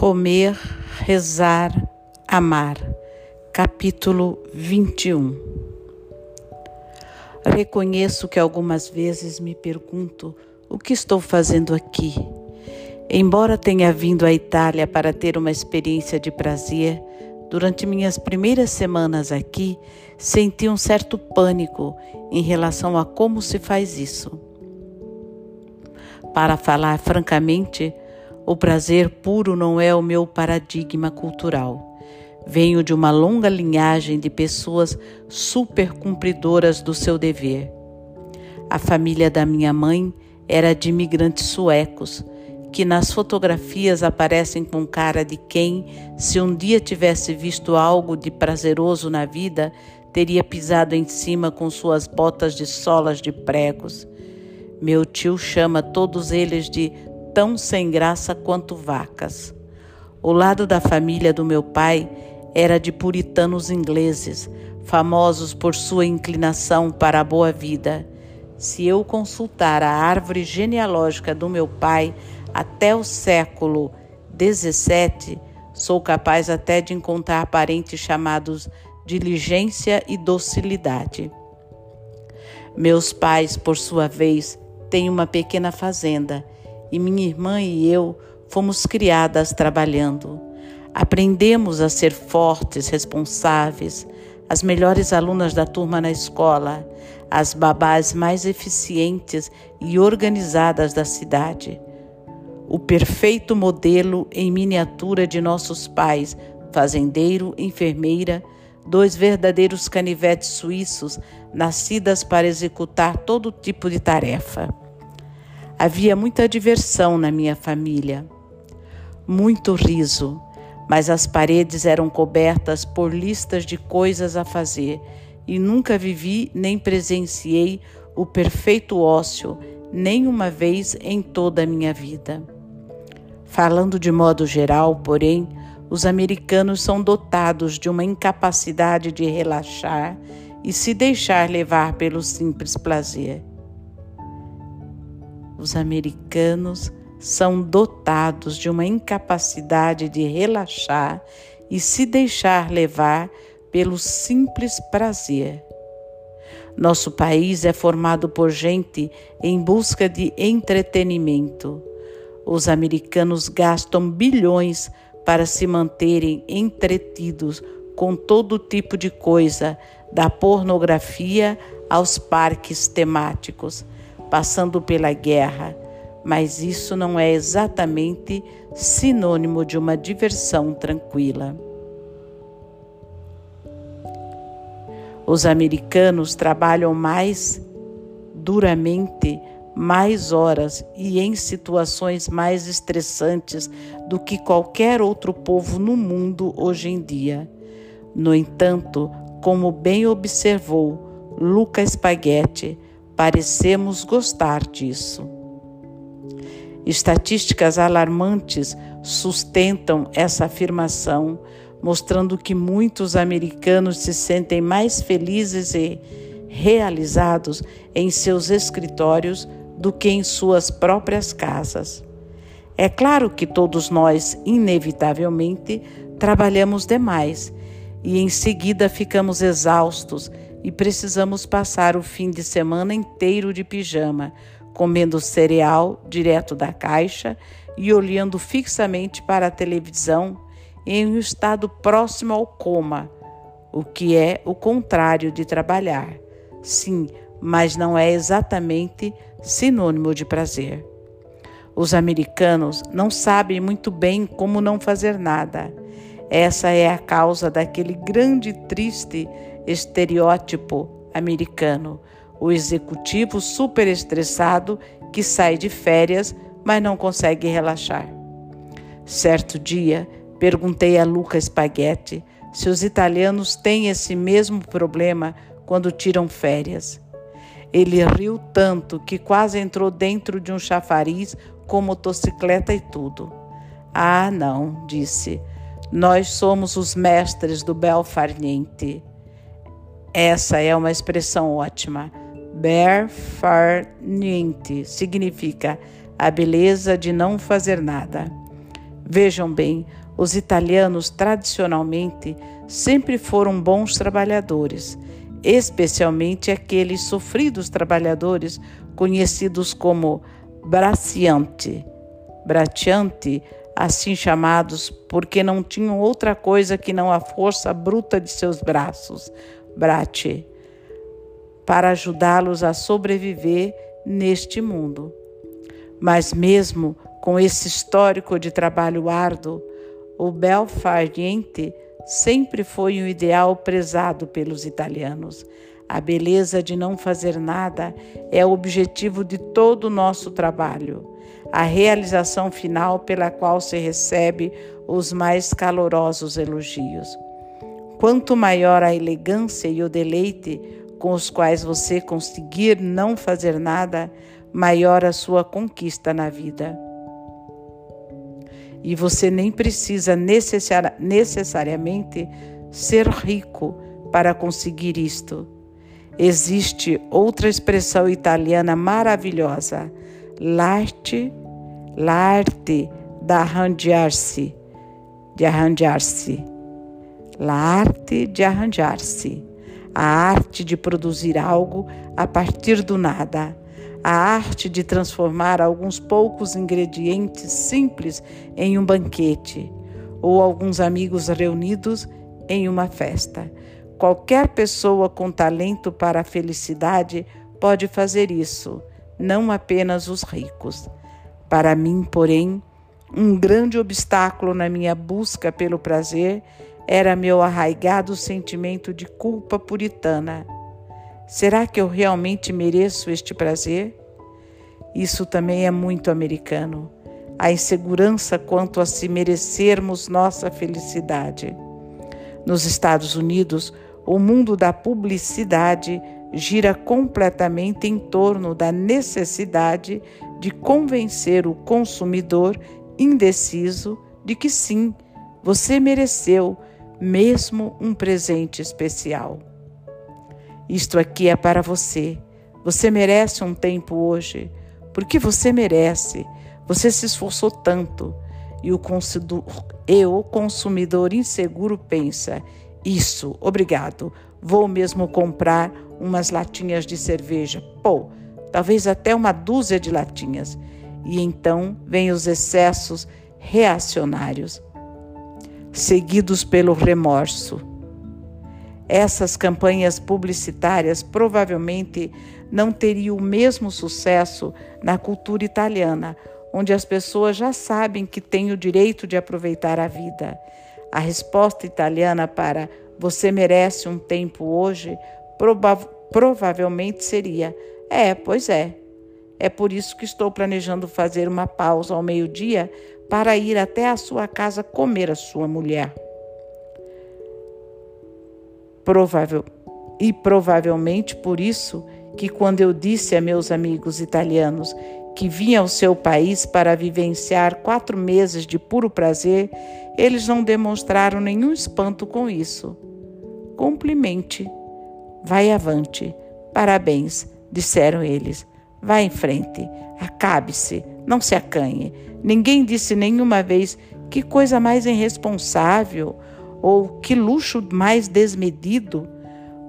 Comer, rezar, amar. Capítulo 21 Reconheço que algumas vezes me pergunto o que estou fazendo aqui. Embora tenha vindo à Itália para ter uma experiência de prazer, durante minhas primeiras semanas aqui senti um certo pânico em relação a como se faz isso. Para falar francamente, o prazer puro não é o meu paradigma cultural. Venho de uma longa linhagem de pessoas super cumpridoras do seu dever. A família da minha mãe era de imigrantes suecos, que nas fotografias aparecem com cara de quem, se um dia tivesse visto algo de prazeroso na vida, teria pisado em cima com suas botas de solas de pregos. Meu tio chama todos eles de tão sem graça quanto vacas. O lado da família do meu pai era de puritanos ingleses, famosos por sua inclinação para a boa vida. Se eu consultar a árvore genealógica do meu pai até o século XVII, sou capaz até de encontrar parentes chamados diligência e docilidade. Meus pais, por sua vez, têm uma pequena fazenda e minha irmã e eu fomos criadas trabalhando. Aprendemos a ser fortes, responsáveis, as melhores alunas da turma na escola, as babás mais eficientes e organizadas da cidade. O perfeito modelo em miniatura de nossos pais, fazendeiro, enfermeira, dois verdadeiros canivetes suíços, nascidas para executar todo tipo de tarefa. Havia muita diversão na minha família, muito riso, mas as paredes eram cobertas por listas de coisas a fazer e nunca vivi nem presenciei o perfeito ócio nem uma vez em toda a minha vida. Falando de modo geral, porém, os americanos são dotados de uma incapacidade de relaxar e se deixar levar pelo simples prazer os americanos são dotados de uma incapacidade de relaxar e se deixar levar pelo simples prazer. Nosso país é formado por gente em busca de entretenimento. Os americanos gastam bilhões para se manterem entretidos com todo tipo de coisa, da pornografia aos parques temáticos passando pela guerra, mas isso não é exatamente sinônimo de uma diversão tranquila. Os americanos trabalham mais duramente, mais horas e em situações mais estressantes do que qualquer outro povo no mundo hoje em dia. No entanto, como bem observou Luca Spaghetti, Parecemos gostar disso. Estatísticas alarmantes sustentam essa afirmação, mostrando que muitos americanos se sentem mais felizes e realizados em seus escritórios do que em suas próprias casas. É claro que todos nós, inevitavelmente, trabalhamos demais e em seguida ficamos exaustos e precisamos passar o fim de semana inteiro de pijama, comendo cereal direto da caixa e olhando fixamente para a televisão em um estado próximo ao coma, o que é o contrário de trabalhar. Sim, mas não é exatamente sinônimo de prazer. Os americanos não sabem muito bem como não fazer nada. Essa é a causa daquele grande triste estereótipo americano, o executivo super estressado que sai de férias, mas não consegue relaxar. Certo dia, perguntei a Luca Spaghetti se os italianos têm esse mesmo problema quando tiram férias. Ele riu tanto que quase entrou dentro de um chafariz com motocicleta e tudo. Ah, não, disse. Nós somos os mestres do bel farniente. Essa é uma expressão ótima. Berfarniente significa a beleza de não fazer nada. Vejam bem, os italianos tradicionalmente sempre foram bons trabalhadores, especialmente aqueles sofridos trabalhadores conhecidos como bracianti. Bracianti, assim chamados porque não tinham outra coisa que não a força bruta de seus braços, brate, para ajudá-los a sobreviver neste mundo. Mas mesmo com esse histórico de trabalho árduo, o bel farniente sempre foi um ideal prezado pelos italianos. A beleza de não fazer nada é o objetivo de todo o nosso trabalho, a realização final pela qual se recebe os mais calorosos elogios. Quanto maior a elegância e o deleite com os quais você conseguir não fazer nada, maior a sua conquista na vida. E você nem precisa necessariamente ser rico para conseguir isto. Existe outra expressão italiana maravilhosa, l'arte, l'arte da arranjar-se, de arranjar-se. L'arte de arranjar-se, a arte de produzir algo a partir do nada a arte de transformar alguns poucos ingredientes simples em um banquete ou alguns amigos reunidos em uma festa. Qualquer pessoa com talento para a felicidade pode fazer isso, não apenas os ricos. Para mim, porém, um grande obstáculo na minha busca pelo prazer era meu arraigado sentimento de culpa puritana Será que eu realmente mereço este prazer? Isso também é muito americano. A insegurança quanto a se merecermos nossa felicidade. Nos Estados Unidos, o mundo da publicidade gira completamente em torno da necessidade de convencer o consumidor indeciso de que sim, você mereceu mesmo um presente especial. Isto aqui é para você. Você merece um tempo hoje, porque você merece. Você se esforçou tanto. E o consumidor, e consumidor inseguro pensa: Isso, obrigado. Vou mesmo comprar umas latinhas de cerveja. Pô, talvez até uma dúzia de latinhas. E então vêm os excessos reacionários, seguidos pelo remorso essas campanhas publicitárias provavelmente não teriam o mesmo sucesso na cultura italiana, onde as pessoas já sabem que têm o direito de aproveitar a vida. A resposta italiana para você merece um tempo hoje prova provavelmente seria: é, pois é. É por isso que estou planejando fazer uma pausa ao meio-dia para ir até a sua casa comer a sua mulher provável e provavelmente por isso que quando eu disse a meus amigos italianos que vinha ao seu país para vivenciar quatro meses de puro prazer, eles não demonstraram nenhum espanto com isso. Cumprimente. Vai avante. Parabéns, disseram eles. Vá em frente. Acabe-se. Não se acanhe. Ninguém disse nenhuma vez que coisa mais irresponsável ou que luxo mais desmedido.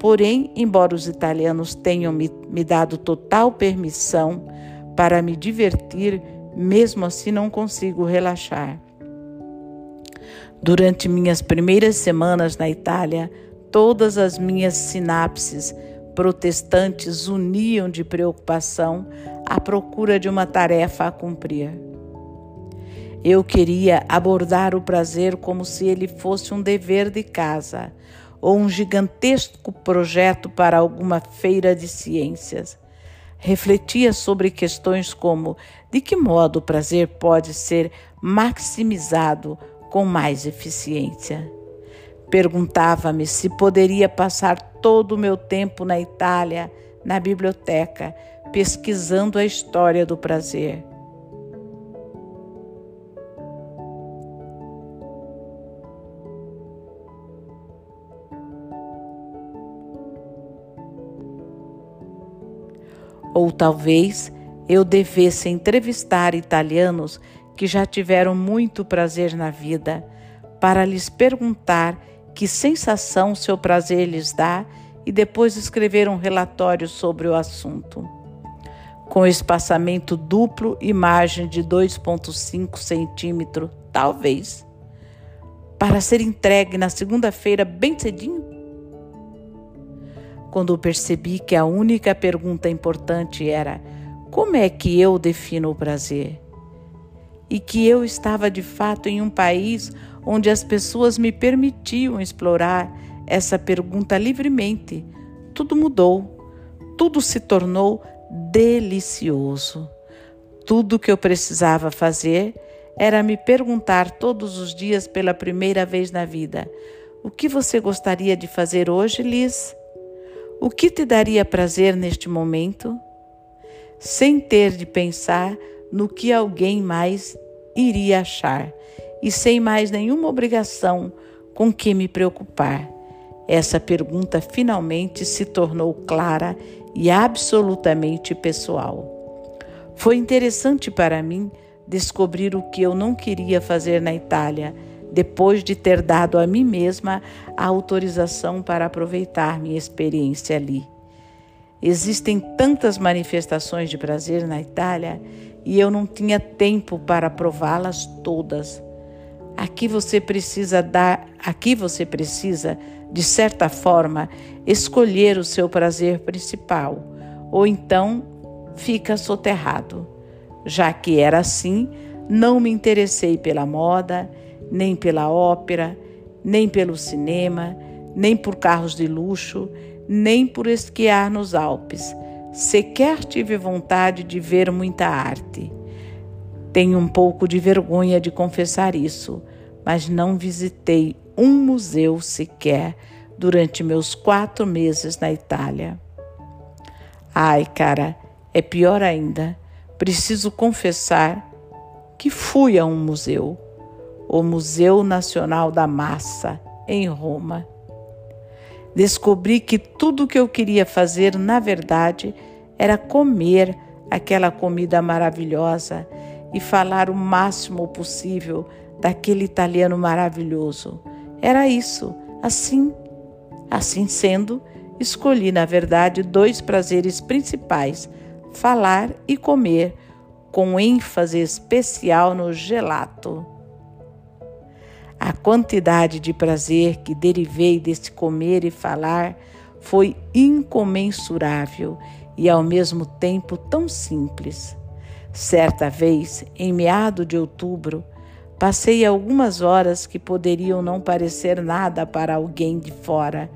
Porém, embora os italianos tenham me, me dado total permissão para me divertir, mesmo assim não consigo relaxar. Durante minhas primeiras semanas na Itália, todas as minhas sinapses protestantes uniam de preocupação à procura de uma tarefa a cumprir. Eu queria abordar o prazer como se ele fosse um dever de casa ou um gigantesco projeto para alguma feira de ciências. Refletia sobre questões como de que modo o prazer pode ser maximizado com mais eficiência. Perguntava-me se poderia passar todo o meu tempo na Itália, na biblioteca, pesquisando a história do prazer. Ou talvez eu devesse entrevistar italianos que já tiveram muito prazer na vida, para lhes perguntar que sensação seu prazer lhes dá e depois escrever um relatório sobre o assunto. Com espaçamento duplo e margem de 2,5 centímetro, talvez, para ser entregue na segunda-feira bem cedinho? Quando percebi que a única pergunta importante era como é que eu defino o prazer? E que eu estava de fato em um país onde as pessoas me permitiam explorar essa pergunta livremente. Tudo mudou, tudo se tornou delicioso. Tudo que eu precisava fazer era me perguntar todos os dias pela primeira vez na vida: o que você gostaria de fazer hoje, Liz? O que te daria prazer neste momento? Sem ter de pensar no que alguém mais iria achar e sem mais nenhuma obrigação com que me preocupar. Essa pergunta finalmente se tornou clara e absolutamente pessoal. Foi interessante para mim descobrir o que eu não queria fazer na Itália, depois de ter dado a mim mesma a autorização para aproveitar minha experiência ali. Existem tantas manifestações de prazer na Itália e eu não tinha tempo para prová-las todas. Aqui você precisa dar, aqui você precisa, de certa forma, escolher o seu prazer principal, ou então fica soterrado. Já que era assim, não me interessei pela moda, nem pela ópera, nem pelo cinema, nem por carros de luxo, nem por esquiar nos Alpes. Sequer tive vontade de ver muita arte. Tenho um pouco de vergonha de confessar isso, mas não visitei um museu sequer durante meus quatro meses na Itália. Ai, cara, é pior ainda. Preciso confessar que fui a um museu, o Museu Nacional da Massa, em Roma. Descobri que tudo o que eu queria fazer, na verdade, era comer aquela comida maravilhosa e falar o máximo possível daquele italiano maravilhoso. Era isso, assim. Assim sendo, escolhi, na verdade, dois prazeres principais: falar e comer, com ênfase especial no gelato. A quantidade de prazer que derivei desse comer e falar foi incomensurável e ao mesmo tempo tão simples. Certa vez, em meado de outubro, passei algumas horas que poderiam não parecer nada para alguém de fora,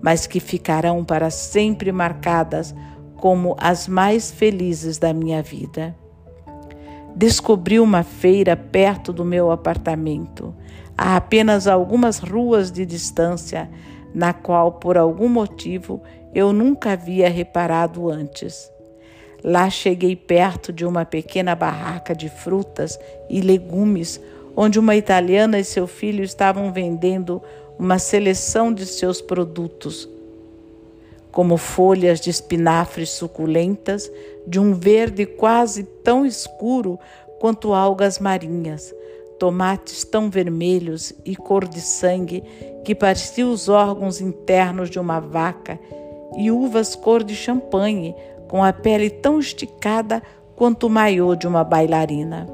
mas que ficarão para sempre marcadas como as mais felizes da minha vida. Descobri uma feira perto do meu apartamento, a apenas algumas ruas de distância, na qual, por algum motivo, eu nunca havia reparado antes. Lá cheguei perto de uma pequena barraca de frutas e legumes, onde uma italiana e seu filho estavam vendendo uma seleção de seus produtos, como folhas de espinafres suculentas, de um verde quase tão escuro quanto algas marinhas, tomates tão vermelhos e cor de sangue que pareciam os órgãos internos de uma vaca, e uvas cor de champanhe, com a pele tão esticada quanto o maiô de uma bailarina.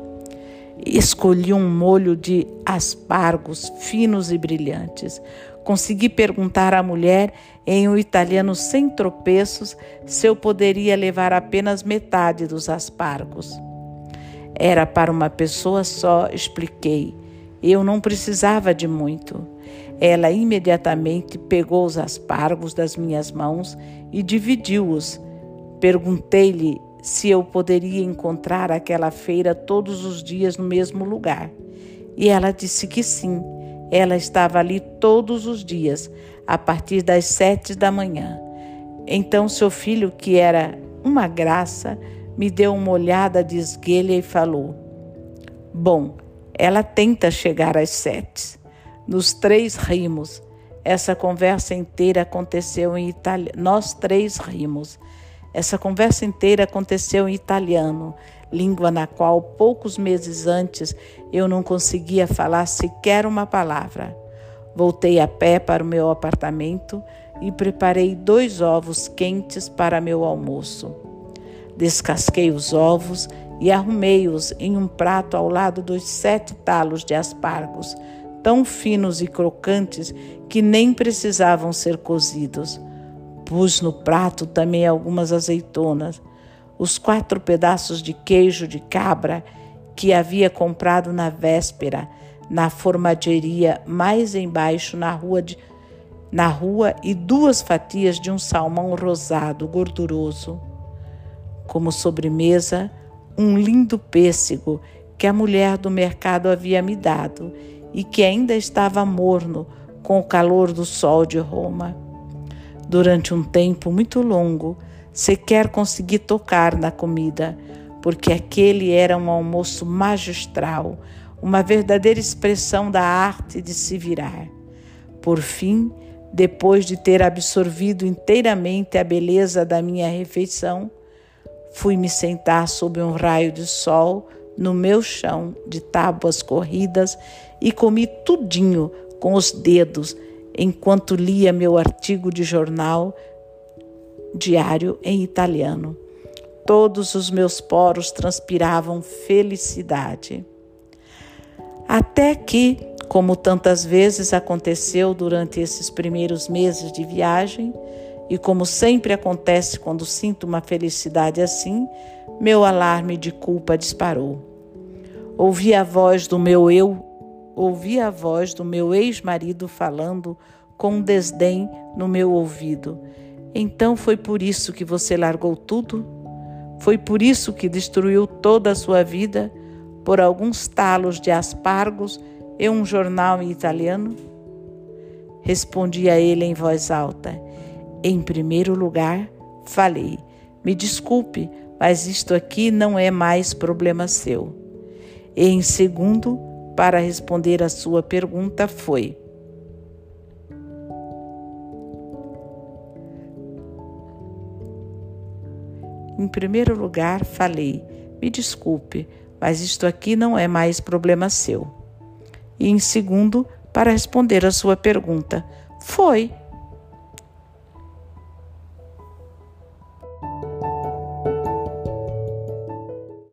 Escolhi um molho de aspargos finos e brilhantes. Consegui perguntar à mulher, em um italiano sem tropeços, se eu poderia levar apenas metade dos aspargos. Era para uma pessoa só, expliquei. Eu não precisava de muito. Ela imediatamente pegou os aspargos das minhas mãos e dividiu-os Perguntei-lhe se eu poderia encontrar aquela feira todos os dias no mesmo lugar. E ela disse que sim. Ela estava ali todos os dias, a partir das sete da manhã. Então seu filho, que era uma graça, me deu uma olhada de esguelha e falou: Bom, ela tenta chegar às sete. Nos três rimos. Essa conversa inteira aconteceu em italiano. Nós três rimos. Essa conversa inteira aconteceu em italiano, língua na qual poucos meses antes eu não conseguia falar sequer uma palavra. Voltei a pé para o meu apartamento e preparei dois ovos quentes para meu almoço. Descasquei os ovos e arrumei-os em um prato ao lado dos sete talos de aspargos, tão finos e crocantes que nem precisavam ser cozidos. Pus no prato também algumas azeitonas, os quatro pedaços de queijo de cabra que havia comprado na véspera na formageria mais embaixo na rua, de, na rua e duas fatias de um salmão rosado gorduroso. Como sobremesa, um lindo pêssego que a mulher do mercado havia me dado e que ainda estava morno com o calor do sol de Roma. Durante um tempo muito longo, sequer consegui tocar na comida, porque aquele era um almoço magistral, uma verdadeira expressão da arte de se virar. Por fim, depois de ter absorvido inteiramente a beleza da minha refeição, fui me sentar sob um raio de sol no meu chão de tábuas corridas e comi tudinho com os dedos enquanto lia meu artigo de jornal diário em italiano. Todos os meus poros transpiravam felicidade. Até que, como tantas vezes aconteceu durante esses primeiros meses de viagem, e como sempre acontece quando sinto uma felicidade assim, meu alarme de culpa disparou. Ouvi a voz do meu eu, ouvi a voz do meu ex-marido falando com desdém no meu ouvido. Então foi por isso que você largou tudo? Foi por isso que destruiu toda a sua vida? por alguns talos de aspargos e um jornal em italiano? Respondi a ele em voz alta. Em primeiro lugar, falei: Me desculpe, mas isto aqui não é mais problema seu. E em segundo, para responder a sua pergunta, foi: Em primeiro lugar, falei: Me desculpe, mas isto aqui não é mais problema seu. E em segundo, para responder a sua pergunta, foi.